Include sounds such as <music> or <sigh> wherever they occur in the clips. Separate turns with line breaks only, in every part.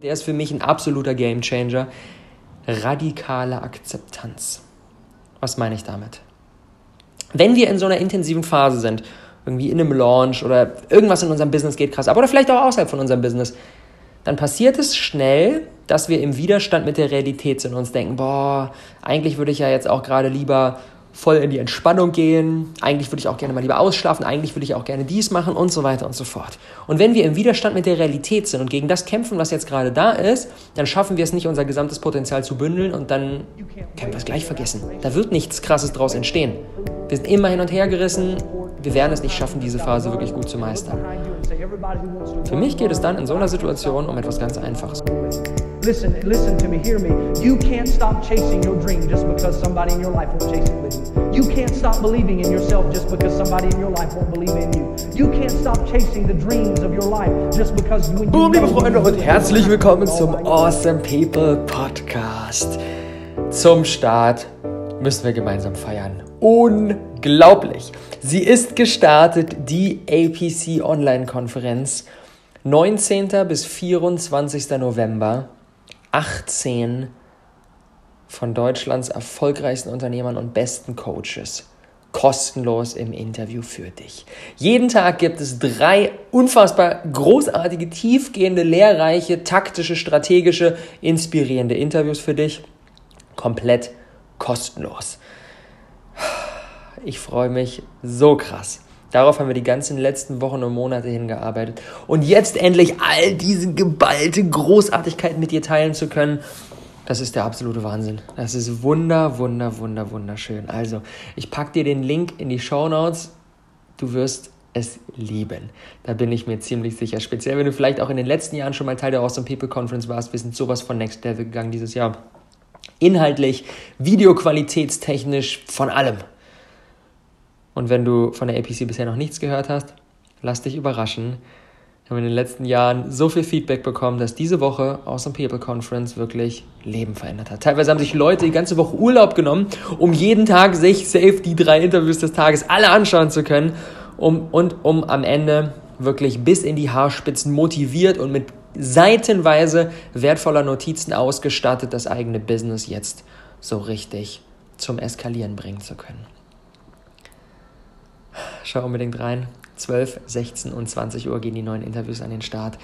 Der ist für mich ein absoluter Gamechanger. Radikale Akzeptanz. Was meine ich damit? Wenn wir in so einer intensiven Phase sind, irgendwie in einem Launch oder irgendwas in unserem Business geht krass ab oder vielleicht auch außerhalb von unserem Business, dann passiert es schnell, dass wir im Widerstand mit der Realität sind und uns denken, boah, eigentlich würde ich ja jetzt auch gerade lieber voll in die Entspannung gehen, eigentlich würde ich auch gerne mal lieber ausschlafen, eigentlich würde ich auch gerne dies machen und so weiter und so fort. Und wenn wir im Widerstand mit der Realität sind und gegen das kämpfen, was jetzt gerade da ist, dann schaffen wir es nicht, unser gesamtes Potenzial zu bündeln und dann können wir es gleich vergessen. Da wird nichts Krasses draus entstehen. Wir sind immer hin und her gerissen, wir werden es nicht schaffen, diese Phase wirklich gut zu meistern. Für mich geht es dann in so einer Situation um etwas ganz Einfaches.
Listen, listen to me, hear me. You can't stop chasing your dream just because somebody in your life won't chase it with you. You can't stop believing in yourself just because somebody in your life won't believe in you. You can't stop chasing the dreams of your life just because you and
Boom, liebe Freunde und herzlich willkommen zum Awesome People Podcast. Zum Start müssen wir gemeinsam feiern. Unglaublich. Sie ist gestartet, die APC Online-Konferenz. 19. bis 24. November 18 von Deutschlands erfolgreichsten Unternehmern und besten Coaches kostenlos im Interview für dich. Jeden Tag gibt es drei unfassbar großartige, tiefgehende, lehrreiche, taktische, strategische, inspirierende Interviews für dich. Komplett kostenlos. Ich freue mich so krass. Darauf haben wir die ganzen letzten Wochen und Monate hingearbeitet. Und jetzt endlich all diese geballte Großartigkeit mit dir teilen zu können, das ist der absolute Wahnsinn. Das ist wunder, wunder, wunder, wunderschön. Also, ich packe dir den Link in die Show Notes. Du wirst es lieben. Da bin ich mir ziemlich sicher. Speziell, wenn du vielleicht auch in den letzten Jahren schon mal Teil der Awesome People Conference warst. Wir sind sowas von Next Level gegangen dieses Jahr. Inhaltlich, videoqualitätstechnisch, von allem. Und wenn du von der APC bisher noch nichts gehört hast, lass dich überraschen. Wir haben in den letzten Jahren so viel Feedback bekommen, dass diese Woche Awesome People Conference wirklich Leben verändert hat. Teilweise haben sich Leute die ganze Woche Urlaub genommen, um jeden Tag sich safe die drei Interviews des Tages alle anschauen zu können um, und um am Ende wirklich bis in die Haarspitzen motiviert und mit seitenweise wertvoller Notizen ausgestattet das eigene Business jetzt so richtig zum Eskalieren bringen zu können. Schau unbedingt rein. 12, 16 und 20 Uhr gehen die neuen Interviews an den Start.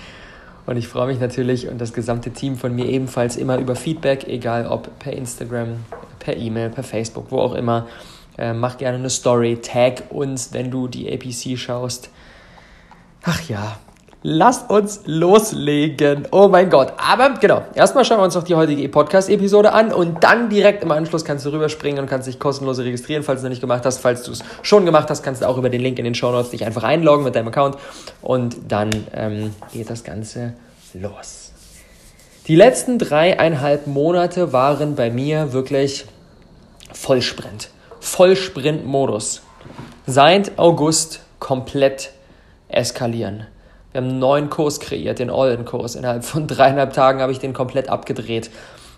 Und ich freue mich natürlich und das gesamte Team von mir ebenfalls immer über Feedback, egal ob per Instagram, per E-Mail, per Facebook, wo auch immer. Äh, mach gerne eine Story, tag uns, wenn du die APC schaust. Ach ja, Lasst uns loslegen. Oh mein Gott. Aber genau, erstmal schauen wir uns noch die heutige Podcast-Episode an und dann direkt im Anschluss kannst du rüberspringen und kannst dich kostenlos registrieren, falls du es noch nicht gemacht hast. Falls du es schon gemacht hast, kannst du auch über den Link in den Show Notes dich einfach einloggen mit deinem Account und dann ähm, geht das Ganze los. Die letzten dreieinhalb Monate waren bei mir wirklich Vollsprint. Vollsprint-Modus. Seit August komplett eskalieren. Wir haben einen neuen Kurs kreiert, den All-In-Kurs. Innerhalb von <laughs> dreieinhalb Tagen habe ich den komplett abgedreht.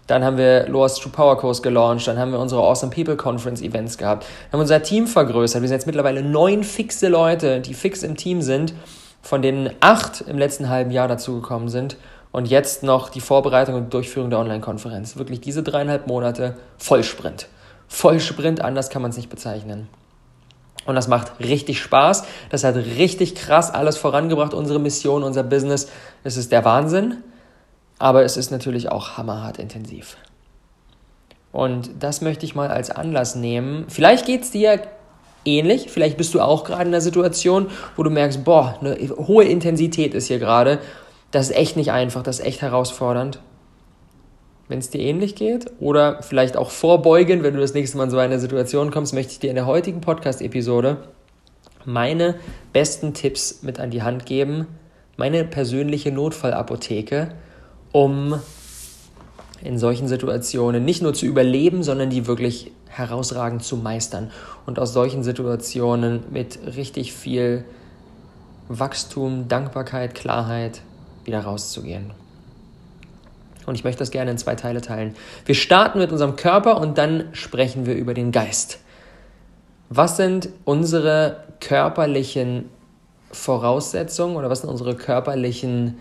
Dann haben wir Lost True Power Kurs gelauncht. Dann haben wir unsere Awesome People Conference Events gehabt. Wir haben unser Team vergrößert. Wir sind jetzt mittlerweile neun fixe Leute, die fix im Team sind, von denen acht im letzten halben Jahr dazugekommen sind. Und jetzt noch die Vorbereitung und Durchführung der Online-Konferenz. Wirklich diese dreieinhalb Monate Vollsprint. Vollsprint, anders kann man es nicht bezeichnen. Und das macht richtig Spaß. Das hat richtig krass alles vorangebracht, unsere Mission, unser Business. Es ist der Wahnsinn, aber es ist natürlich auch hammerhart intensiv. Und das möchte ich mal als Anlass nehmen. Vielleicht geht es dir ähnlich, vielleicht bist du auch gerade in einer Situation, wo du merkst, boah, eine hohe Intensität ist hier gerade. Das ist echt nicht einfach, das ist echt herausfordernd wenn es dir ähnlich geht oder vielleicht auch vorbeugen, wenn du das nächste Mal in so eine Situation kommst, möchte ich dir in der heutigen Podcast-Episode meine besten Tipps mit an die Hand geben, meine persönliche Notfallapotheke, um in solchen Situationen nicht nur zu überleben, sondern die wirklich herausragend zu meistern und aus solchen Situationen mit richtig viel Wachstum, Dankbarkeit, Klarheit wieder rauszugehen. Und ich möchte das gerne in zwei Teile teilen. Wir starten mit unserem Körper und dann sprechen wir über den Geist. Was sind unsere körperlichen Voraussetzungen oder was sind unsere körperlichen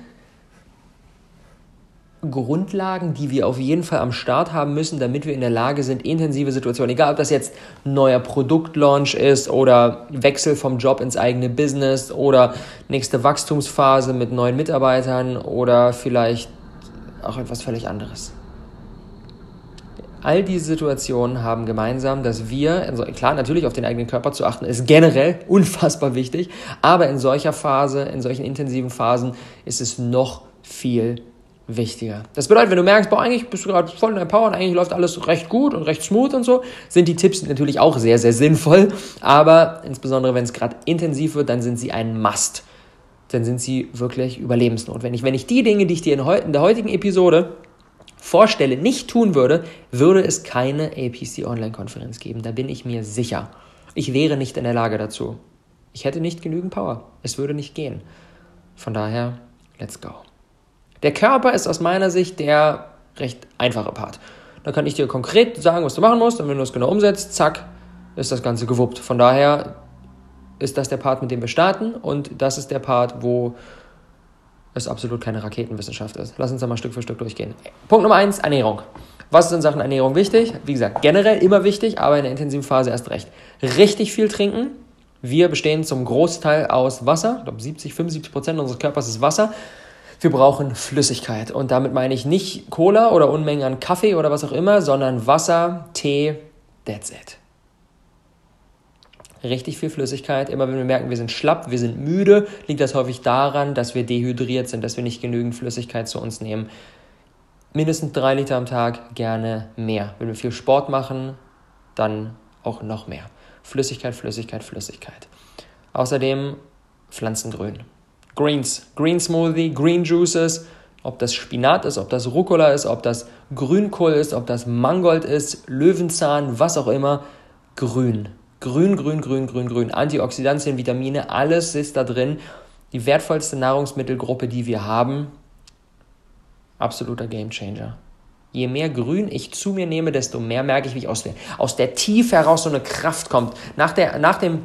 Grundlagen, die wir auf jeden Fall am Start haben müssen, damit wir in der Lage sind, intensive Situationen, egal ob das jetzt neuer Produktlaunch ist oder Wechsel vom Job ins eigene Business oder nächste Wachstumsphase mit neuen Mitarbeitern oder vielleicht auch etwas völlig anderes. All diese Situationen haben gemeinsam, dass wir, also klar, natürlich auf den eigenen Körper zu achten, ist generell <laughs> unfassbar wichtig, aber in solcher Phase, in solchen intensiven Phasen ist es noch viel wichtiger. Das bedeutet, wenn du merkst, boah, eigentlich bist du gerade voll in der Power und eigentlich läuft alles recht gut und recht smooth und so, sind die Tipps natürlich auch sehr, sehr sinnvoll, aber insbesondere wenn es gerade intensiv wird, dann sind sie ein Must. Dann sind sie wirklich überlebensnotwendig. Wenn ich die Dinge, die ich dir in, der heutigen Episode vorstelle, nicht tun würde, würde es keine APC Online-Konferenz geben. Da bin ich mir sicher. Ich wäre nicht in der Lage dazu. Ich hätte nicht genügend Power. Es würde nicht gehen. Von daher, let's go. Der Körper ist aus meiner Sicht der recht einfache Part. Da kann ich dir konkret sagen, was du machen musst, und wenn du es genau umsetzt, zack, ist das Ganze gewuppt. Von daher ist das der Part, mit dem wir starten und das ist der Part, wo es absolut keine Raketenwissenschaft ist. Lass uns da mal Stück für Stück durchgehen. Punkt Nummer eins, Ernährung. Was ist in Sachen Ernährung wichtig? Wie gesagt, generell immer wichtig, aber in der intensiven Phase erst recht. Richtig viel trinken. Wir bestehen zum Großteil aus Wasser. Ich glaube, 70, 75 Prozent unseres Körpers ist Wasser. Wir brauchen Flüssigkeit. Und damit meine ich nicht Cola oder Unmengen an Kaffee oder was auch immer, sondern Wasser, Tee, that's it richtig viel Flüssigkeit. Immer wenn wir merken, wir sind schlapp, wir sind müde, liegt das häufig daran, dass wir dehydriert sind, dass wir nicht genügend Flüssigkeit zu uns nehmen. Mindestens drei Liter am Tag, gerne mehr. Wenn wir viel Sport machen, dann auch noch mehr. Flüssigkeit, Flüssigkeit, Flüssigkeit. Außerdem Pflanzengrün. Greens, Green Smoothie, Green Juices, ob das Spinat ist, ob das Rucola ist, ob das Grünkohl ist, ob das Mangold ist, Löwenzahn, was auch immer. Grün. Grün, grün, grün, grün, grün. Antioxidantien, Vitamine, alles ist da drin. Die wertvollste Nahrungsmittelgruppe, die wir haben. Absoluter Gamechanger. Je mehr Grün ich zu mir nehme, desto mehr merke ich, wie ich aus der, aus der Tiefe heraus so eine Kraft kommt. Nach, der, nach dem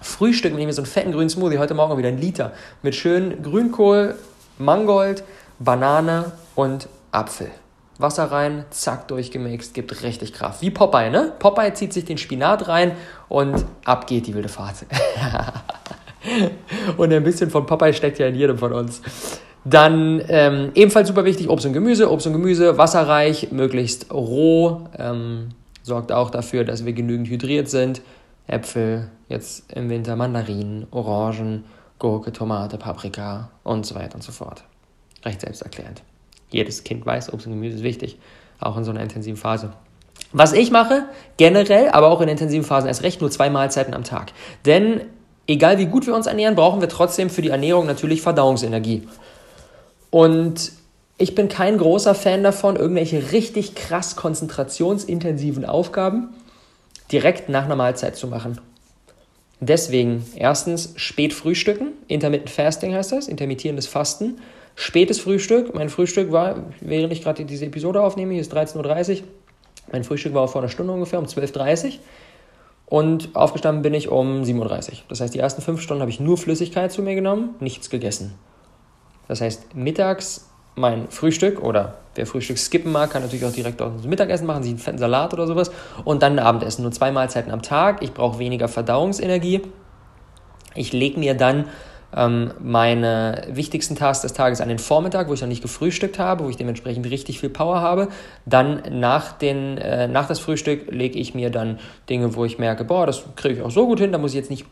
Frühstück nehme ich so einen fetten grünen Smoothie, heute Morgen wieder ein Liter, mit schön Grünkohl, Mangold, Banane und Apfel. Wasser rein, zack, durchgemixt, gibt richtig Kraft. Wie Popeye, ne? Popeye zieht sich den Spinat rein und ab geht die wilde Fahrt. <laughs> und ein bisschen von Popeye steckt ja in jedem von uns. Dann ähm, ebenfalls super wichtig, Obst und Gemüse. Obst und Gemüse wasserreich, möglichst roh. Ähm, sorgt auch dafür, dass wir genügend hydriert sind. Äpfel, jetzt im Winter Mandarinen, Orangen, Gurke, Tomate, Paprika und so weiter und so fort. Recht selbsterklärend jedes Kind weiß, Obst und Gemüse ist wichtig, auch in so einer intensiven Phase. Was ich mache, generell, aber auch in intensiven Phasen erst recht, nur zwei Mahlzeiten am Tag. Denn egal wie gut wir uns ernähren, brauchen wir trotzdem für die Ernährung natürlich Verdauungsenergie. Und ich bin kein großer Fan davon, irgendwelche richtig krass konzentrationsintensiven Aufgaben direkt nach einer Mahlzeit zu machen. Deswegen erstens spät frühstücken, Intermittent Fasting heißt das, intermittierendes Fasten spätes Frühstück. Mein Frühstück war, während ich gerade diese Episode aufnehme, hier ist 13.30 Uhr, mein Frühstück war vor einer Stunde ungefähr, um 12.30 Uhr. Und aufgestanden bin ich um 7.30 Uhr. Das heißt, die ersten fünf Stunden habe ich nur Flüssigkeit zu mir genommen, nichts gegessen. Das heißt, mittags mein Frühstück oder wer Frühstück skippen mag, kann natürlich auch direkt aus dem Mittagessen machen, sich einen fetten Salat oder sowas. Und dann ein Abendessen. Nur zwei Mahlzeiten am Tag. Ich brauche weniger Verdauungsenergie. Ich lege mir dann ähm, meine wichtigsten Tasks des Tages an den Vormittag, wo ich noch nicht gefrühstückt habe, wo ich dementsprechend richtig viel Power habe. Dann nach, den, äh, nach das Frühstück lege ich mir dann Dinge, wo ich merke, boah, das kriege ich auch so gut hin, da muss ich jetzt nicht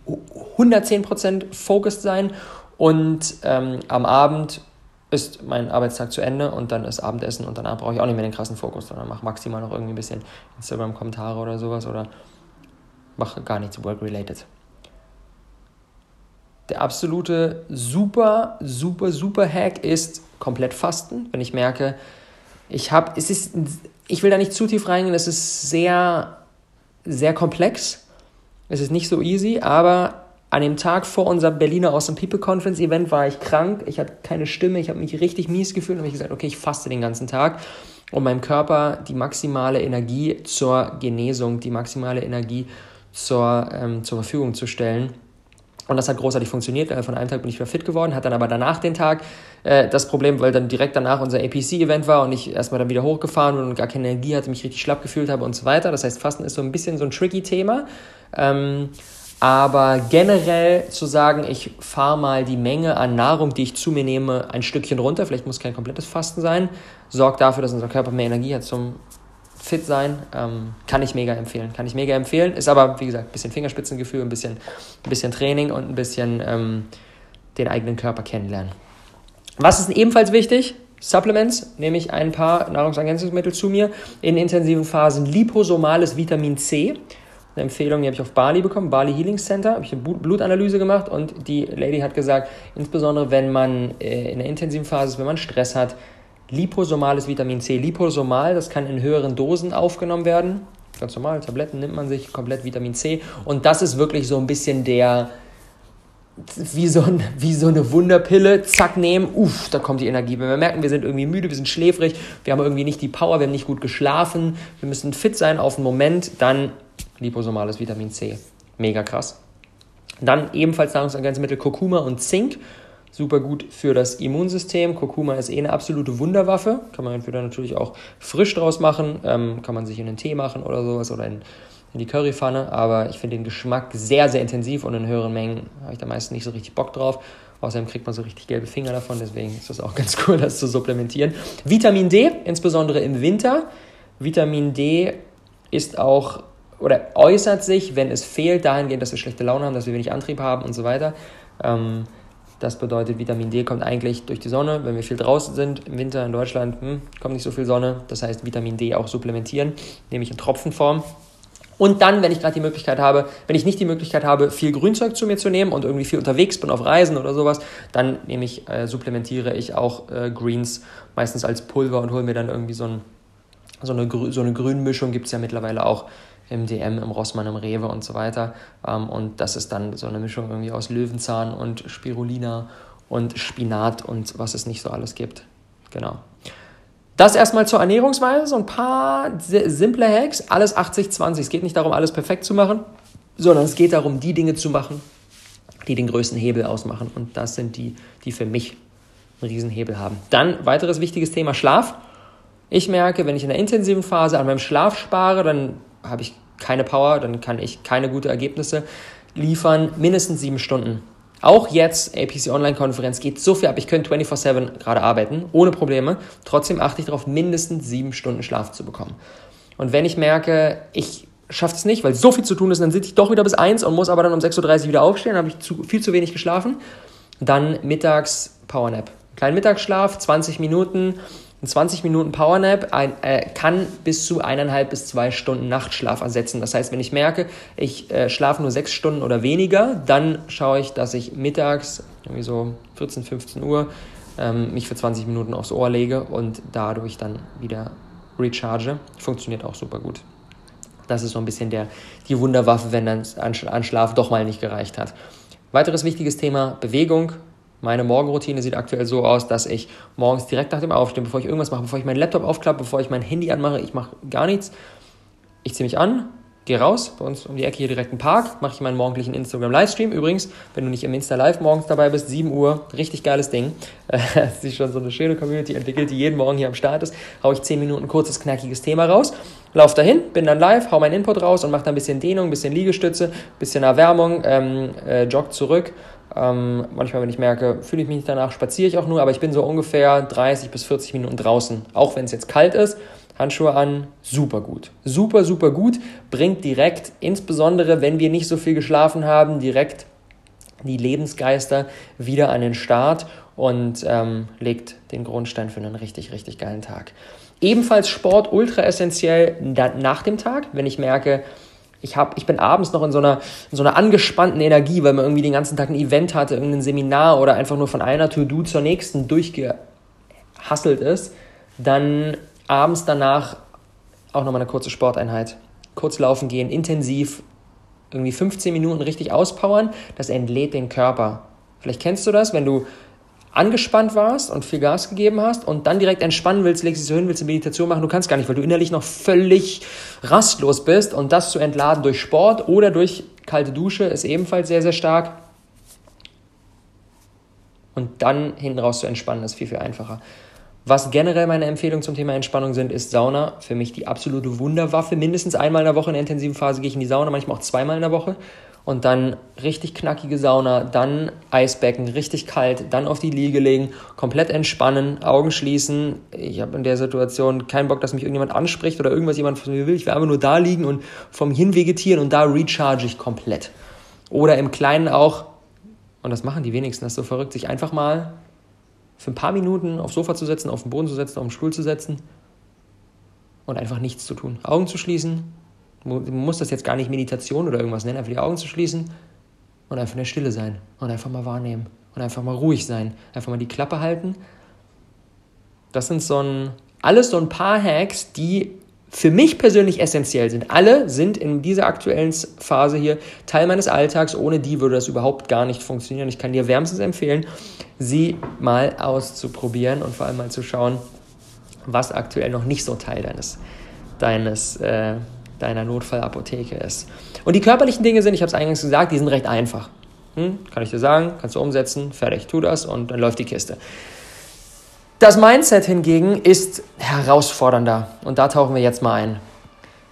110% focused sein. Und ähm, am Abend ist mein Arbeitstag zu Ende und dann ist Abendessen und danach brauche ich auch nicht mehr den krassen Fokus, sondern mache maximal noch irgendwie ein bisschen Instagram-Kommentare oder sowas oder mache gar nichts work-related der absolute super, super, super Hack ist komplett Fasten. Wenn ich merke, ich habe, es ist, ich will da nicht zu tief reingehen, es ist sehr, sehr komplex. Es ist nicht so easy, aber an dem Tag vor unserem Berliner Awesome People Conference Event war ich krank. Ich hatte keine Stimme, ich habe mich richtig mies gefühlt und habe gesagt, okay, ich faste den ganzen Tag, um meinem Körper die maximale Energie zur Genesung, die maximale Energie zur, ähm, zur Verfügung zu stellen Und das hat großartig funktioniert. Von einem Tag bin ich wieder fit geworden, hat dann aber danach den Tag äh, das Problem, weil dann direkt danach unser APC-Event war und ich erstmal dann wieder hochgefahren und gar keine Energie hatte, mich richtig schlapp gefühlt habe und so weiter. Das heißt, Fasten ist so ein bisschen so ein tricky Thema. Ähm, aber generell zu sagen, ich fahre mal die Menge an Nahrung, die ich zu mir nehme, ein Stückchen runter, vielleicht muss kein komplettes Fasten sein, sorgt dafür, dass unser Körper mehr Energie hat zum fit sein. Ähm, kann ich mega empfehlen. Kann ich mega empfehlen. Ist aber, wie gesagt, ein bisschen Fingerspitzengefühl, ein bisschen, ein bisschen Training und ein bisschen ähm, den eigenen Körper kennenlernen. Was ist ebenfalls wichtig? Supplements, nehme ich ein paar Nahrungsergänzungsmittel zu mir. In intensiven Phasen liposomales Vitamin C. Eine Empfehlung, die habe ich auf Bali bekommen, Bali Healing Center, habe ich eine Blutanalyse gemacht und die Lady hat gesagt, insbesondere wenn man äh, in der intensiven Phase ist, wenn man Stress hat, liposomales Vitamin C. Liposomal, das kann in höheren Dosen aufgenommen werden. Ganz normal, Tabletten nimmt man sich, komplett Vitamin C. Und das ist wirklich so ein bisschen der, wie so, ein, <laughs> wie so eine Wunderpille, zack, nehmen, uff, da kommt die Energie. Wenn wir merken, wir sind irgendwie müde, wir sind schläfrig, wir haben irgendwie nicht die Power, wir haben nicht gut geschlafen, wir müssen fit sein auf den Moment, dann liposomales Vitamin C. Mega krass. Dann ebenfalls Nahrungsergänzungsmittel Kurkuma und Zink super gut für das Immunsystem. Kurkuma ist eh eine absolute Wunderwaffe. Kann man entweder natürlich auch frisch draus machen, ähm, kann man sich in den Tee machen oder sowas oder in, in die Currypfanne. Aber ich finde den Geschmack sehr, sehr intensiv und in höheren Mengen habe ich da meistens nicht so richtig Bock drauf. Außerdem kriegt man so richtig gelbe Finger davon, deswegen ist das auch <laughs> ganz cool, das zu supplementieren. Vitamin D, insbesondere im Winter. Vitamin D ist auch oder äußert sich, wenn es fehlt, dahingehend, dass wir schlechte Laune haben, dass wir wenig Antrieb haben und so weiter. Ähm, das bedeutet, Vitamin D kommt eigentlich durch die Sonne. Wenn wir viel draußen sind, im Winter in Deutschland, hm, kommt nicht so viel Sonne. Das heißt, Vitamin D auch supplementieren, nämlich in Tropfenform. Und dann, wenn ich gerade die Möglichkeit habe, wenn ich nicht die Möglichkeit habe, viel Grünzeug zu mir zu nehmen und irgendwie viel unterwegs bin auf Reisen oder sowas, dann nehme ich, äh, supplementiere ich auch äh, Greens meistens als Pulver und hole mir dann irgendwie so, ein, so eine, so eine Grünmischung, gibt es ja mittlerweile auch im DM, im Rossmann, im Rewe und so weiter. Ähm, und das ist dann so eine Mischung irgendwie aus Löwenzahn und Spirulina und Spinat und was es nicht so alles gibt. Genau. Das erstmal zur Ernährungsweise, so ein paar simple Hacks, alles 80-20. Es geht nicht darum, alles perfekt zu machen, sondern es geht darum, die Dinge zu machen, die den größten Hebel ausmachen. Und das sind die, die für mich einen Riesenhebel haben. Dann weiteres wichtiges Thema Schlaf. Ich merke, wenn ich in der intensiven Phase an meinem Schlaf spare, dann habe ich keine Power, dann kann ich keine guten Ergebnisse liefern. Mindestens sieben Stunden. Auch jetzt, APC Online-Konferenz, geht so viel ab. Ich könnte 24-7 gerade arbeiten, ohne Probleme. Trotzdem achte ich darauf, mindestens sieben Stunden Schlaf zu bekommen. Und wenn ich merke, ich schaffe es nicht, weil so viel zu tun ist, dann sitze ich doch wieder bis eins und muss aber dann um 6.30 Uhr wieder aufstehen, dann habe ich zu, viel zu wenig geschlafen. Dann mittags Powernap. Kleinen Mittagsschlaf, 20 Minuten, ein 20 Minuten Powernap ein, äh, kann bis zu eineinhalb bis zwei Stunden Nachtschlaf ersetzen. Das heißt, wenn ich merke, ich äh, schlafe nur sechs Stunden oder weniger, dann schaue ich, dass ich mittags, irgendwie so 14, 15 Uhr, ähm, mich für 20 Minuten aufs Ohr lege und dadurch dann wieder recharge. Funktioniert auch super gut. Das ist so ein bisschen der, die Wunderwaffe, wenn dann an Schlaf doch mal nicht gereicht hat. Weiteres wichtiges Thema, Bewegung. Meine Morgenroutine sieht aktuell so aus, dass ich morgens direkt nach dem Aufstehen, bevor ich irgendwas mache, bevor ich meinen Laptop aufklappe, bevor ich mein Handy anmache, ich mache gar nichts. Ich ziehe mich an, gehe raus, bei uns um die Ecke hier direkt ein Park, mache ich meinen morgendlichen Instagram-Livestream. Übrigens, wenn du nicht im Insta-Live morgens dabei bist, 7 Uhr, richtig geiles Ding. <laughs> Das ist schon so eine schöne Community entwickelt, die jeden Morgen hier am Start ist. Hau ich 10 Minuten kurzes, knackiges Thema raus, lauf dahin, bin dann live, hau meinen Input raus und mache dann ein bisschen Dehnung, ein bisschen Liegestütze, ein bisschen Erwärmung, ähm, äh, jogg zurück ähm, manchmal, wenn ich merke, fühle ich mich nicht danach, spaziere ich auch nur, aber ich bin so ungefähr 30 bis 40 Minuten draußen. Auch wenn es jetzt kalt ist, Handschuhe an, super gut. Super, super gut. Bringt direkt, insbesondere wenn wir nicht so viel geschlafen haben, direkt die Lebensgeister wieder an den Start und ähm, legt den Grundstein für einen richtig, richtig geilen Tag. Ebenfalls Sport ultra essentiell nach dem Tag, wenn ich merke, ich, hab, ich bin abends noch in so, einer, in so einer angespannten Energie, weil man irgendwie den ganzen Tag ein Event hatte, irgendein Seminar oder einfach nur von einer To-Do zur nächsten durchgehasselt ist, dann abends danach auch nochmal eine kurze Sporteinheit. Kurz laufen gehen, intensiv, irgendwie 15 Minuten richtig auspowern, das entlädt den Körper. Vielleicht kennst du das, wenn du angespannt warst und viel Gas gegeben hast und dann direkt entspannen willst, legst dich so hin, willst eine Meditation machen, du kannst gar nicht, weil du innerlich noch völlig rastlos bist und das zu entladen durch Sport oder durch kalte Dusche ist ebenfalls sehr, sehr stark. und dann hinten raus zu entspannen, ist viel, viel einfacher. Was generell meine Empfehlungen zum Thema Entspannung sind, ist Sauna. Für mich die absolute Wunderwaffe. Mindestens einmal in der Woche in der intensiven Phase gehe ich in die Sauna, manchmal auch zweimal in der Woche. Und dann richtig knackige Sauna, dann Eisbecken, richtig kalt, dann auf die Liege legen, komplett entspannen, Augen schließen. Ich habe in der Situation keinen Bock, dass mich irgendjemand anspricht oder irgendwas jemand von mir will. Ich will einfach nur da liegen und vom Hinvegetieren und da recharge ich komplett. Oder im Kleinen auch, und das machen die wenigsten, das ist so verrückt, sich einfach mal für ein paar Minuten aufs Sofa zu setzen, auf den Boden zu setzen, auf den Stuhl zu setzen und einfach nichts zu tun. Augen zu schließen. Man muss das jetzt gar nicht Meditation oder irgendwas nennen, einfach die Augen zu schließen und einfach in der Stille sein und einfach mal wahrnehmen und einfach mal ruhig sein. Einfach mal die Klappe halten. Das sind so ein, alles so ein paar Hacks, die für mich persönlich essentiell sind. Alle sind in dieser aktuellen Phase hier Teil meines Alltags. Ohne die würde das überhaupt gar nicht funktionieren. Ich kann dir wärmstens empfehlen, sie mal auszuprobieren und vor allem mal zu schauen, was aktuell noch nicht so Teil deines, deines, äh, deiner Notfallapotheke ist. Und die körperlichen Dinge sind, ich habe es eingangs gesagt, die sind recht einfach. Hm? Kann ich dir sagen, kannst du umsetzen, fertig, tu das und dann läuft die Kiste. Das Mindset hingegen ist herausfordernder und da tauchen wir jetzt mal ein.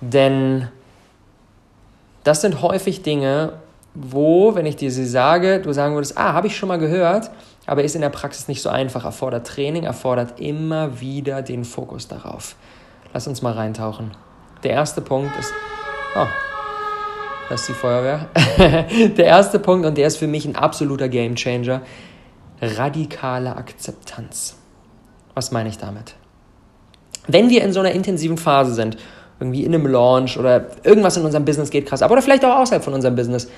Denn das sind häufig Dinge, wo, wenn ich dir sie sage, du sagen würdest, ah, habe ich schon mal gehört, aber ist in der Praxis nicht so einfach, erfordert Training, erfordert immer wieder den Fokus darauf. Lass uns mal reintauchen. Der erste Punkt ist, oh, das ist die Feuerwehr. <laughs> der erste Punkt, und der ist für mich ein absoluter Gamechanger, radikale Akzeptanz. Was meine ich damit? Wenn wir in so einer intensiven Phase sind, irgendwie in einem Launch oder irgendwas in unserem Business geht krass ab oder vielleicht auch außerhalb von unserem Business,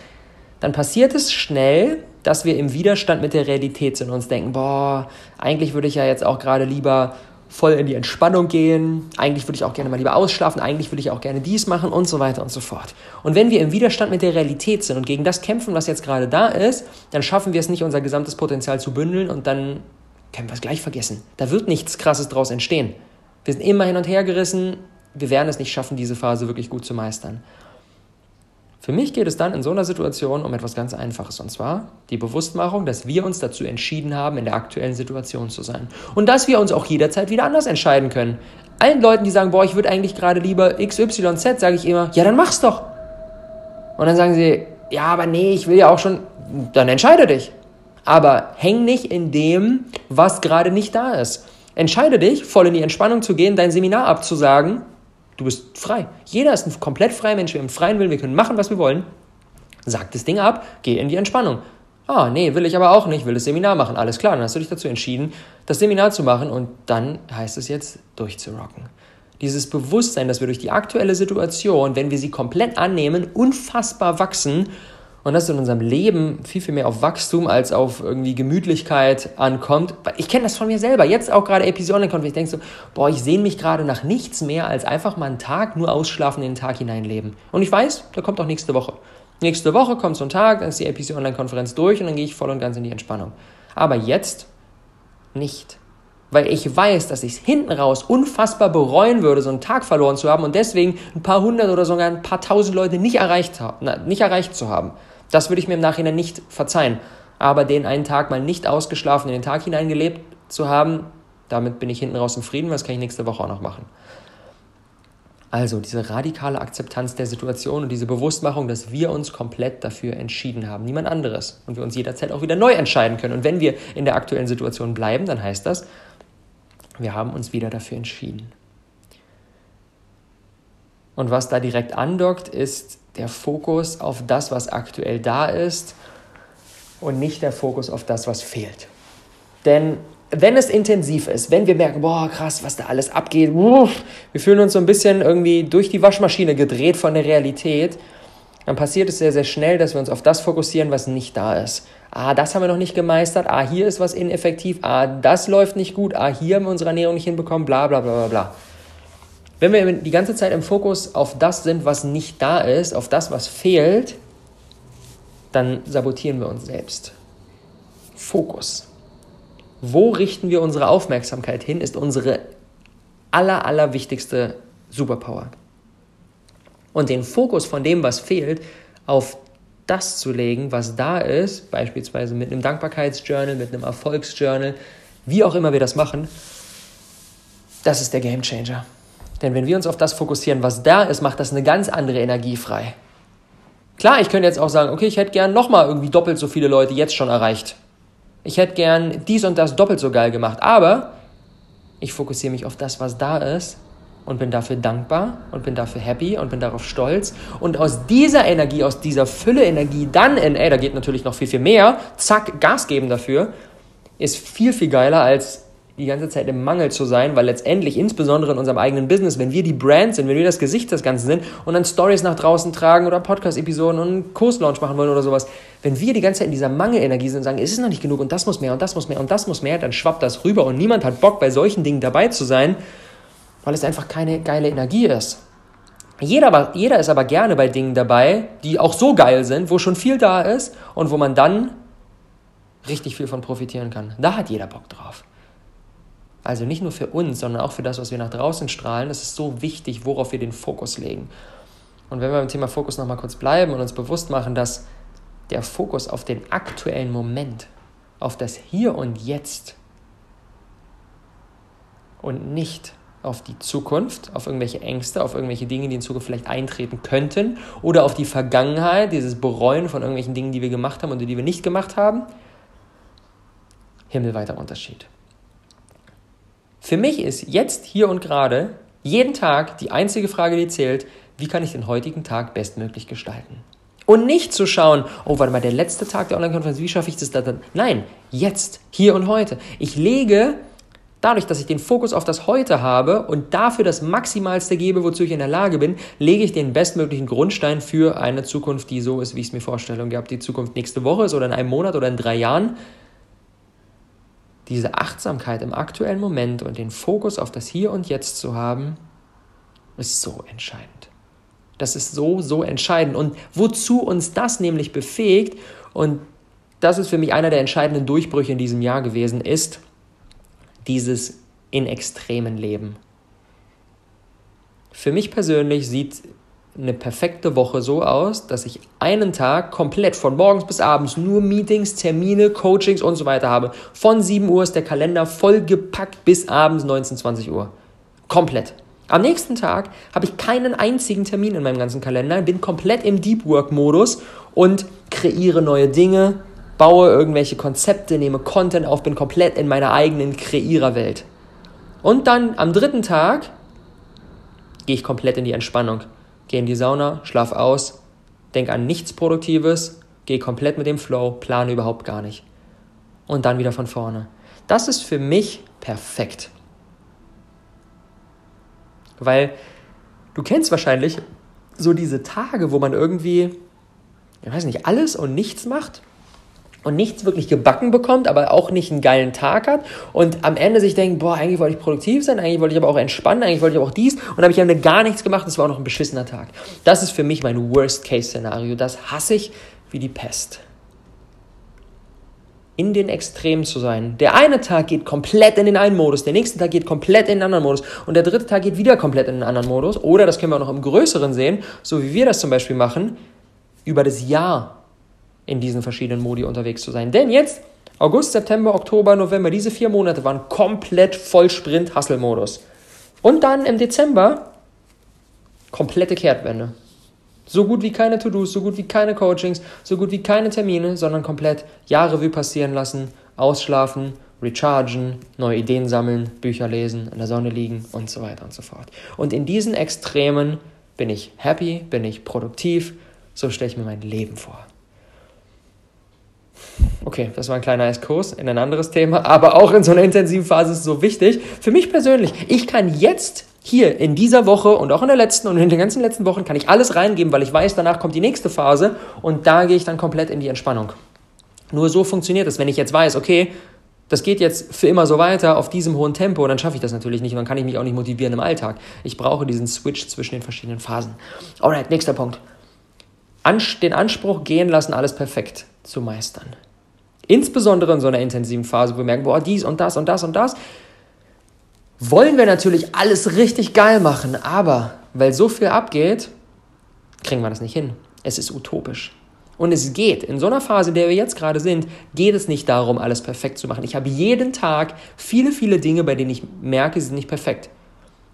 dann passiert es schnell, dass wir im Widerstand mit der Realität sind und uns denken, boah, eigentlich würde ich ja jetzt auch gerade lieber voll in die Entspannung gehen, eigentlich würde ich auch gerne mal lieber ausschlafen, eigentlich würde ich auch gerne dies machen und so weiter und so fort. Und wenn wir im Widerstand mit der Realität sind und gegen das kämpfen, was jetzt gerade da ist, dann schaffen wir es nicht, unser gesamtes Potenzial zu bündeln und dann können wir es gleich vergessen. Da wird nichts Krasses draus entstehen. Wir sind immer hin und her gerissen. Wir werden es nicht schaffen, diese Phase wirklich gut zu meistern. Für mich geht es dann in so einer Situation um etwas ganz Einfaches, und zwar die Bewusstmachung, dass wir uns dazu entschieden haben, in der aktuellen Situation zu sein. Und dass wir uns auch jederzeit wieder anders entscheiden können. Allen Leuten, die sagen, boah, ich würde eigentlich gerade lieber XYZ, sage ich immer, ja, dann mach's doch. Und dann sagen sie, ja, aber nee, ich will ja auch schon, dann entscheide dich. Aber häng nicht in dem, was gerade nicht da ist. Entscheide dich, voll in die Entspannung zu gehen, dein Seminar abzusagen. Du bist frei. Jeder ist ein komplett freier Mensch. Wir haben freien Willen, wir können machen, was wir wollen. Sag das Ding ab, geh in die Entspannung. Ah, nee, will ich aber auch nicht, will das Seminar machen. Alles klar, dann hast du dich dazu entschieden, das Seminar zu machen und dann heißt es jetzt durchzurocken. Dieses Bewusstsein, dass wir durch die aktuelle Situation, wenn wir sie komplett annehmen, unfassbar wachsen und das in unserem Leben viel, viel mehr auf Wachstum als auf irgendwie Gemütlichkeit ankommt. Ich kenne das von mir selber. Jetzt auch gerade Episodenkonferenz. Ich denke so, boah, ich sehne mich gerade nach nichts mehr als einfach mal einen Tag nur ausschlafen in den Tag hineinleben. Und ich weiß, da kommt auch nächste Woche. Nächste Woche kommt so ein Tag, dann ist die Episode Online-Konferenz durch und dann gehe ich voll und ganz in die Entspannung. Aber jetzt nicht. Weil ich weiß, dass ich es hinten raus unfassbar bereuen würde, so einen Tag verloren zu haben und deswegen ein paar hundert oder sogar ein paar tausend Leute nicht erreicht, nicht erreicht zu haben. Das würde ich mir im Nachhinein nicht verzeihen. Aber den einen Tag mal nicht ausgeschlafen in den Tag hineingelebt zu haben, damit bin ich hinten raus im Frieden, was kann ich nächste Woche auch noch machen. Also diese radikale Akzeptanz der Situation und diese Bewusstmachung, dass wir uns komplett dafür entschieden haben, niemand anderes. Und wir uns jederzeit auch wieder neu entscheiden können. Und wenn wir in der aktuellen Situation bleiben, dann heißt das, wir haben uns wieder dafür entschieden. Und was da direkt andockt, ist der Fokus auf das, was aktuell da ist und nicht der Fokus auf das, was fehlt. Denn wenn es intensiv ist, wenn wir merken, boah, krass, was da alles abgeht, wir fühlen uns so ein bisschen irgendwie durch die Waschmaschine gedreht von der Realität, dann passiert es sehr, sehr schnell, dass wir uns auf das fokussieren, was nicht da ist. Ah, das haben wir noch nicht gemeistert, ah, hier ist was ineffektiv, ah, das läuft nicht gut, ah, hier haben wir unsere Ernährung nicht hinbekommen, bla bla bla bla bla. Wenn wir die ganze Zeit im Fokus auf das sind, was nicht da ist, auf das, was fehlt, dann sabotieren wir uns selbst. Fokus. Wo richten wir unsere Aufmerksamkeit hin, ist unsere aller, aller wichtigste Superpower. Und den Fokus von dem, was fehlt, auf das zu legen, was da ist, beispielsweise mit einem Dankbarkeitsjournal, mit einem Erfolgsjournal, wie auch immer wir das machen, das ist der Gamechanger. Denn wenn wir uns auf das fokussieren, was da ist, macht das eine ganz andere Energie frei. Klar, ich könnte jetzt auch sagen, okay, ich hätte gern nochmal irgendwie doppelt so viele Leute jetzt schon erreicht. Ich hätte gern dies und das doppelt so geil gemacht. Aber ich fokussiere mich auf das, was da ist und bin dafür dankbar und bin dafür happy und bin darauf stolz. Und aus dieser Energie, aus dieser Fülle-Energie dann in, ey, da geht natürlich noch viel, viel mehr, zack, Gas geben dafür, ist viel, viel geiler als die ganze Zeit im Mangel zu sein, weil letztendlich, insbesondere in unserem eigenen Business, wenn wir die Brand sind, wenn wir das Gesicht des Ganzen sind und dann Stories nach draußen tragen oder Podcast-Episoden und einen Kurslaunch machen wollen oder sowas, wenn wir die ganze Zeit in dieser Mangelenergie sind und sagen, es ist noch nicht genug und das muss mehr und das muss mehr und das muss mehr, dann schwappt das rüber und niemand hat Bock, bei solchen Dingen dabei zu sein, weil es einfach keine geile Energie ist. Jeder, jeder ist aber gerne bei Dingen dabei, die auch so geil sind, wo schon viel da ist und wo man dann richtig viel von profitieren kann. Da hat jeder Bock drauf. Also nicht nur für uns, sondern auch für das, was wir nach draußen strahlen. Es ist so wichtig, worauf wir den Fokus legen. Und wenn wir beim Thema Fokus nochmal kurz bleiben und uns bewusst machen, dass der Fokus auf den aktuellen Moment, auf das Hier und Jetzt und nicht auf die Zukunft, auf irgendwelche Ängste, auf irgendwelche Dinge, die in Zukunft vielleicht eintreten könnten oder auf die Vergangenheit, dieses Bereuen von irgendwelchen Dingen, die wir gemacht haben oder die wir nicht gemacht haben. Himmelweiter Unterschied. Für mich ist jetzt, hier und gerade, jeden Tag die einzige Frage, die zählt, wie kann ich den heutigen Tag bestmöglich gestalten? Und nicht zu schauen, oh, warte mal, der letzte Tag der Online-Konferenz, wie schaffe ich das dann? Nein, jetzt, hier und heute. Ich lege Dadurch, dass ich den Fokus auf das Heute habe und dafür das Maximalste gebe, wozu ich in der Lage bin, lege ich den bestmöglichen Grundstein für eine Zukunft, die so ist, wie ich es mir vorstelle. Und ob die Zukunft nächste Woche ist oder in einem Monat oder in drei Jahren, diese Achtsamkeit im aktuellen Moment und den Fokus auf das Hier und Jetzt zu haben, ist so entscheidend. Das ist so, so entscheidend. Und wozu uns das nämlich befähigt, und das ist für mich einer der entscheidenden Durchbrüche in diesem Jahr gewesen, ist dieses in extremen Leben. Für mich persönlich sieht eine perfekte Woche so aus, dass ich einen Tag komplett von morgens bis abends nur Meetings, Termine, Coachings und so weiter habe. Von 7 Uhr ist der Kalender vollgepackt bis abends 19, 20 Uhr. Komplett. Am nächsten Tag habe ich keinen einzigen Termin in meinem ganzen Kalender, bin komplett im Deep Work Modus und kreiere neue Dinge, baue irgendwelche Konzepte, nehme Content auf, bin komplett in meiner eigenen Kreiererwelt. Und dann am dritten Tag gehe ich komplett in die Entspannung gehe in die Sauna, schlaf aus, denk an nichts Produktives, gehe komplett mit dem Flow, plane überhaupt gar nicht. Und dann wieder von vorne. Das ist für mich perfekt. Weil du kennst wahrscheinlich so diese Tage, wo man irgendwie, ich weiß nicht, alles und nichts macht und nichts wirklich gebacken bekommt, aber auch nicht einen geilen Tag hat und am Ende sich denkt, boah, eigentlich wollte ich produktiv sein, eigentlich wollte ich aber auch entspannen, eigentlich wollte ich aber auch dies und habe ich am Ende gar nichts gemacht und es war auch noch ein beschissener Tag. Das ist für mich mein Worst-Case-Szenario. Das hasse ich wie die Pest. In den Extremen zu sein. Der eine Tag geht komplett in den einen Modus, der nächste Tag geht komplett in den anderen Modus und der dritte Tag geht wieder komplett in den anderen Modus. Oder das können wir auch noch im Größeren sehen, so wie wir das zum Beispiel machen, über das Jahr in diesen verschiedenen Modi unterwegs zu sein. Denn jetzt, August, September, Oktober, November, diese vier Monate waren komplett voll Sprint-Hustle-Modus. Und dann im Dezember komplette Kehrtwende. So gut wie keine To-Dos, so gut wie keine Coachings, so gut wie keine Termine, sondern komplett Jahre wie passieren lassen, ausschlafen, rechargen, neue Ideen sammeln, Bücher lesen, in der Sonne liegen und so weiter und so fort. Und in diesen Extremen bin ich happy, bin ich produktiv, so stelle ich mir mein Leben vor. Okay, das war ein kleiner Exkurs in ein anderes Thema, aber auch in so einer intensiven Phase ist es so wichtig. Für mich persönlich, ich kann jetzt hier in dieser Woche und auch in der letzten und in den ganzen letzten Wochen kann ich alles reingeben, weil ich weiß, danach kommt die nächste Phase und da gehe ich dann komplett in die Entspannung. Nur so funktioniert es, wenn ich jetzt weiß, okay, das geht jetzt für immer so weiter auf diesem hohen Tempo, dann schaffe ich das natürlich nicht und dann kann ich mich auch nicht motivieren im Alltag. Ich brauche diesen Switch zwischen den verschiedenen Phasen. Alright, nächster Punkt. den Anspruch gehen lassen, alles perfekt zu meistern. Insbesondere in so einer intensiven Phase, wo wir merken, boah, dies und das und das und das, wollen wir natürlich alles richtig geil machen, aber weil so viel abgeht, kriegen wir das nicht hin. Es ist utopisch. Und es geht, in so einer Phase, in der wir jetzt gerade sind, geht es nicht darum, alles perfekt zu machen. Ich habe jeden Tag viele, viele Dinge, bei denen ich merke, sie sind nicht perfekt.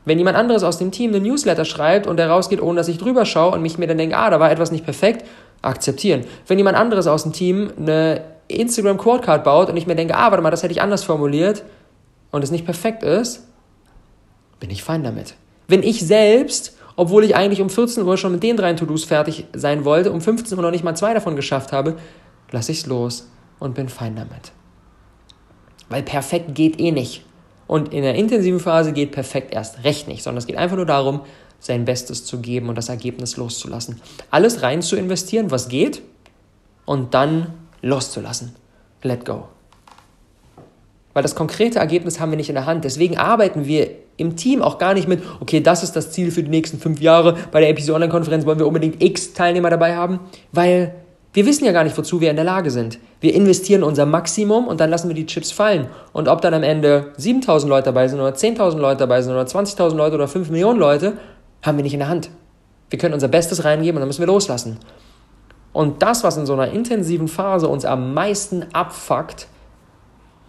Wenn jemand anderes aus dem Team einen Newsletter schreibt und der rausgeht, ohne dass ich drüber schaue und mich mir dann denke, ah, da war etwas nicht perfekt, akzeptieren. Wenn jemand anderes aus dem Team eine Instagram Quote baut und ich mir denke, ah, warte mal, das hätte ich anders formuliert und es nicht perfekt ist, bin ich fein damit. Wenn ich selbst, obwohl ich eigentlich um 14 Uhr schon mit den drei To-Dos fertig sein wollte, um 15 Uhr noch nicht mal zwei davon geschafft habe, lasse ich es los und bin fein damit. Weil perfekt geht eh nicht. Und in der intensiven Phase geht perfekt erst recht nicht, sondern es geht einfach nur darum, sein Bestes zu geben und das Ergebnis loszulassen. Alles rein zu investieren, was geht, und dann loszulassen. Let go. Weil das konkrete Ergebnis haben wir nicht in der Hand. Deswegen arbeiten wir im Team auch gar nicht mit, okay, das ist das Ziel für die nächsten fünf Jahre. Bei der Episode Online-Konferenz wollen wir unbedingt x Teilnehmer dabei haben, weil wir wissen ja gar nicht, wozu wir in der Lage sind. Wir investieren unser Maximum und dann lassen wir die Chips fallen. Und ob dann am Ende 7000 Leute dabei sind oder 10.000 Leute dabei sind oder 20.000 Leute oder 5 Millionen Leute, haben wir nicht in der Hand. Wir können unser Bestes reingeben und dann müssen wir loslassen. Und das, was in so einer intensiven Phase uns am meisten abfuckt,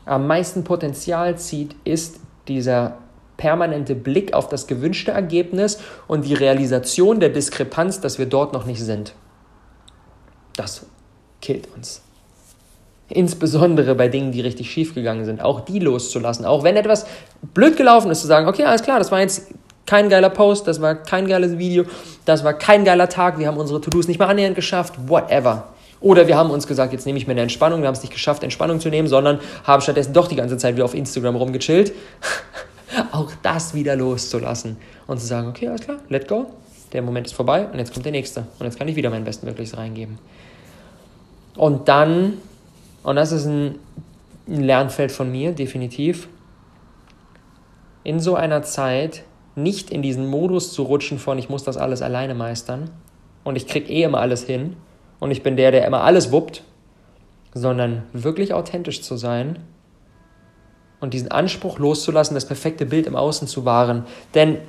am meisten Potenzial zieht, ist dieser permanente Blick auf das gewünschte Ergebnis und die Realisation der Diskrepanz, dass wir dort noch nicht sind. Das killt uns. Insbesondere bei Dingen, die richtig schief gegangen sind, auch die loszulassen. Auch wenn etwas blöd gelaufen ist, zu sagen, okay, alles klar, das war jetzt kein geiler Post, das war kein geiles Video, das war kein geiler Tag, wir haben unsere To-Dos nicht mal annähernd geschafft, whatever. Oder wir haben uns gesagt, jetzt nehme ich mir eine Entspannung, wir haben es nicht geschafft, Entspannung zu nehmen, sondern haben stattdessen doch die ganze Zeit wieder auf Instagram rumgechillt. <laughs> Auch das wieder loszulassen und zu sagen, okay, alles klar, let go, der Moment ist vorbei und jetzt kommt der nächste. Und jetzt kann ich wieder mein Bestmögliches reingeben. Und dann, und das ist ein, ein Lernfeld von mir, definitiv, in so einer Zeit nicht in diesen Modus zu rutschen von, ich muss das alles alleine meistern und ich kriege eh immer alles hin und ich bin der, der immer alles wuppt, sondern wirklich authentisch zu sein und diesen Anspruch loszulassen, das perfekte Bild im Außen zu wahren. Denn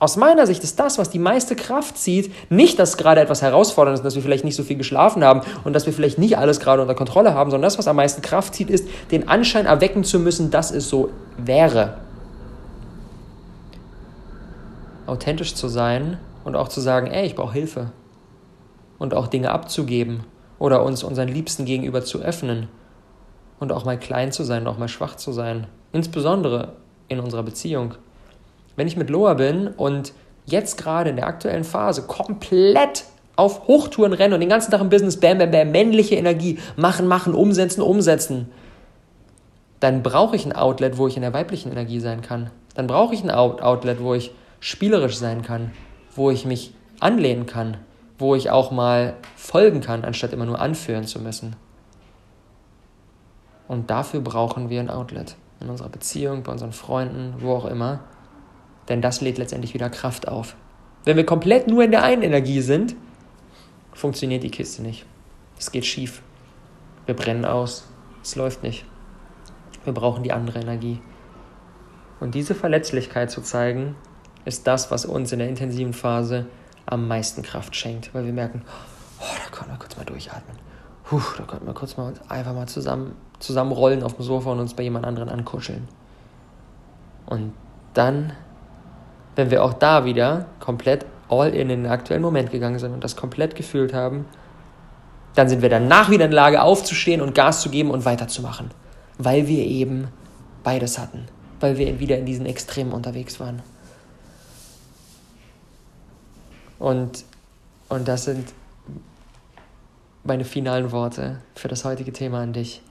aus meiner Sicht ist das, was die meiste Kraft zieht, nicht, dass gerade etwas herausfordernd ist, dass wir vielleicht nicht so viel geschlafen haben und dass wir vielleicht nicht alles gerade unter Kontrolle haben, sondern das, was am meisten Kraft zieht, ist, den Anschein erwecken zu müssen, dass es so wäre. Authentisch zu sein und auch zu sagen, ey, ich brauche Hilfe. Und auch Dinge abzugeben oder uns unseren Liebsten gegenüber zu öffnen. Und auch mal klein zu sein, auch mal schwach zu sein. Insbesondere in unserer Beziehung wenn ich mit Loa bin und jetzt gerade in der aktuellen Phase komplett auf Hochtouren renne und den ganzen Tag im Business, bam, bam, bam, männliche Energie, machen, machen, umsetzen, umsetzen, dann brauche ich ein Outlet, wo ich in der weiblichen Energie sein kann. Dann brauche ich ein Outlet, wo ich spielerisch sein kann, wo ich mich anlehnen kann, wo ich auch mal folgen kann, anstatt immer nur anführen zu müssen. Und dafür brauchen wir ein Outlet. In unserer Beziehung, bei unseren Freunden, wo auch immer. Denn das lädt letztendlich wieder Kraft auf. Wenn wir komplett nur in der einen Energie sind, funktioniert die Kiste nicht. Es geht schief. Wir brennen aus. Es läuft nicht. Wir brauchen die andere Energie. Und diese Verletzlichkeit zu zeigen, ist das, was uns in der intensiven Phase am meisten Kraft schenkt, weil wir merken, oh, da können wir kurz mal durchatmen. Puh, da können wir kurz mal einfach mal zusammen, zusammenrollen auf dem Sofa und uns bei jemand anderen ankuscheln. Und dann wenn wir auch da wieder komplett all in den aktuellen Moment gegangen sind und das komplett gefühlt haben, dann sind wir danach wieder in der Lage aufzustehen und Gas zu geben und weiterzumachen, weil wir eben beides hatten, weil wir wieder in diesen Extremen unterwegs waren. Und, und das sind meine finalen Worte für das heutige Thema an dich.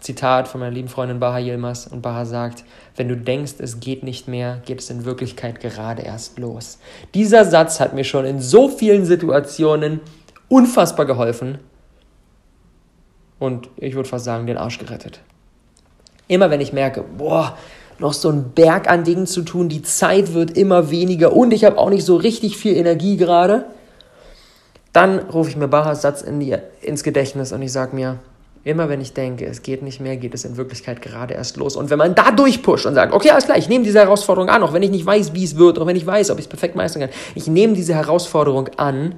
Zitat von meiner lieben Freundin Baha Yilmaz und Baha sagt, wenn du denkst, es geht nicht mehr, geht es in Wirklichkeit gerade erst los. Dieser Satz hat mir schon in so vielen Situationen unfassbar geholfen und ich würde fast sagen, den Arsch gerettet. Immer wenn ich merke, boah, noch so ein Berg an Dingen zu tun, die Zeit wird immer weniger und ich habe auch nicht so richtig viel Energie gerade, dann rufe ich mir Bahas Satz in die, ins Gedächtnis und ich sage mir, Immer wenn ich denke, es geht nicht mehr, geht es in Wirklichkeit gerade erst los. Und wenn man da durchpusht und sagt, okay, alles klar, ich nehme diese Herausforderung an, auch wenn ich nicht weiß, wie es wird, auch wenn ich weiß, ob ich es perfekt meistern kann, ich nehme diese Herausforderung an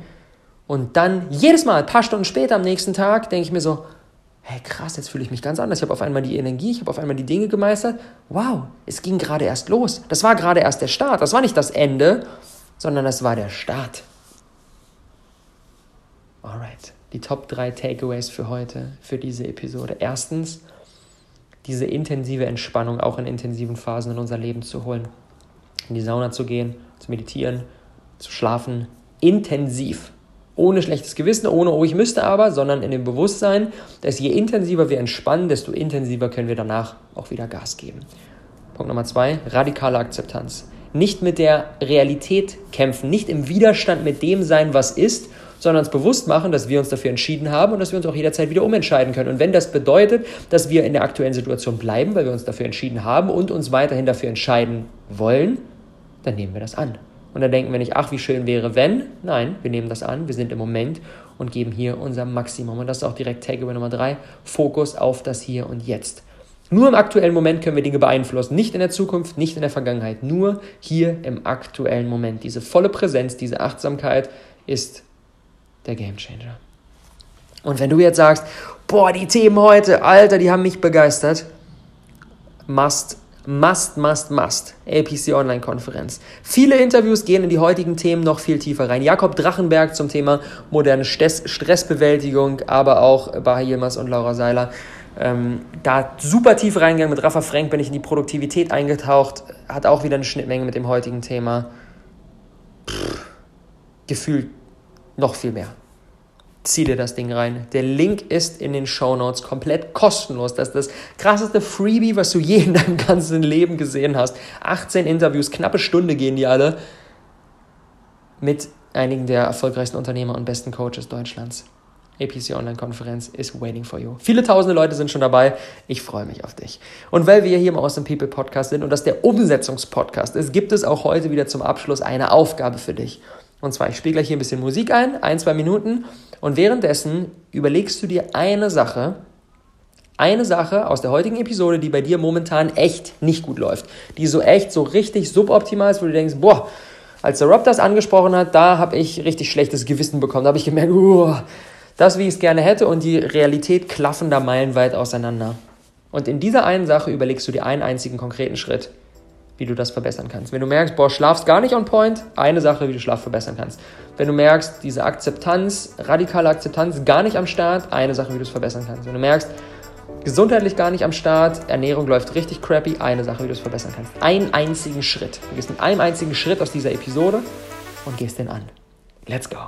Und dann jedes Mal, ein paar Stunden später am nächsten Tag, denke ich mir so, hey krass, jetzt fühle ich mich ganz anders. Ich habe auf einmal die Energie, ich habe auf einmal die Dinge gemeistert. Wow, es ging gerade erst los. Das war gerade erst der Start. Das war nicht das Ende, sondern das war der Start. Alright, die Top 3 Takeaways für heute, für diese Episode. Erstens, diese intensive Entspannung auch in intensiven Phasen in unser Leben zu holen. In die Sauna zu gehen, zu meditieren, zu schlafen, intensiv. Ohne schlechtes Gewissen, ohne, oh, ich müsste aber, sondern in dem Bewusstsein, dass je intensiver wir entspannen, desto intensiver können wir danach auch wieder Gas geben. Punkt Nummer zwei, radikale Akzeptanz. Nicht mit der Realität kämpfen, nicht im Widerstand mit dem sein, was ist, sondern uns bewusst machen, dass wir uns dafür entschieden haben und dass wir uns auch jederzeit wieder umentscheiden können. Und wenn das bedeutet, dass wir in der aktuellen Situation bleiben, weil wir uns dafür entschieden haben und uns weiterhin dafür entscheiden wollen, dann nehmen wir das an. Und dann denken wir nicht, ach, wie schön wäre, wenn. Nein, wir nehmen das an, wir sind im Moment und geben hier unser Maximum. Und das ist auch direkt Takeaway Nummer drei, Fokus auf das Hier und Jetzt. Nur im aktuellen Moment können wir Dinge beeinflussen, nicht in der Zukunft, nicht in der Vergangenheit, nur hier im aktuellen Moment. Diese volle Präsenz, diese Achtsamkeit ist der Game Changer. Und wenn du jetzt sagst, boah, die Themen heute, Alter, die haben mich begeistert, must, must, must, must, APC Online-Konferenz. Viele Interviews gehen in die heutigen Themen noch viel tiefer rein. Jakob Drachenberg zum Thema moderne Stressbewältigung, aber auch Baha Yilmaz und Laura Seiler. Ähm, da super tief reingegangen. Mit Rafa Frank bin ich in die Produktivität eingetaucht. Hat auch wieder eine Schnittmenge mit dem heutigen Thema. Pff, gefühlt noch viel mehr. Zieh dir das Ding rein. Der Link ist in den Show Notes komplett kostenlos. Das ist das krasseste Freebie, was du je in deinem ganzen Leben gesehen hast. 18 Interviews, knappe Stunde gehen die alle mit einigen der erfolgreichsten Unternehmer und besten Coaches Deutschlands. APC Online-Konferenz is waiting for you. Viele tausende Leute sind schon dabei. Ich freue mich auf dich. Und weil wir hier im Awesome People Podcast sind und das der Umsetzungspodcast ist, gibt es auch heute wieder zum Abschluss eine Aufgabe für dich. Und zwar, ich spiele gleich hier ein bisschen Musik ein, ein, zwei Minuten. Und währenddessen überlegst du dir eine Sache, eine Sache aus der heutigen Episode, die bei dir momentan echt nicht gut läuft. Die so echt, so richtig suboptimal ist, wo du denkst, boah, als der Rob das angesprochen hat, da habe ich richtig schlechtes Gewissen bekommen. Da habe ich gemerkt, uh, das, wie ich es gerne hätte, und die Realität klaffen da meilenweit auseinander. Und in dieser einen Sache überlegst du dir einen einzigen konkreten Schritt wie du das verbessern kannst. Wenn du merkst, boah, schlafst gar nicht on point, eine Sache, wie du Schlaf verbessern kannst. Wenn du merkst, diese Akzeptanz, radikale Akzeptanz gar nicht am Start, eine Sache, wie du es verbessern kannst. Wenn du merkst, gesundheitlich gar nicht am Start, Ernährung läuft richtig crappy, eine Sache, wie du es verbessern kannst. Einen einzigen Schritt. Du gehst mit einem einzigen Schritt aus dieser Episode und gehst den an. Let's go.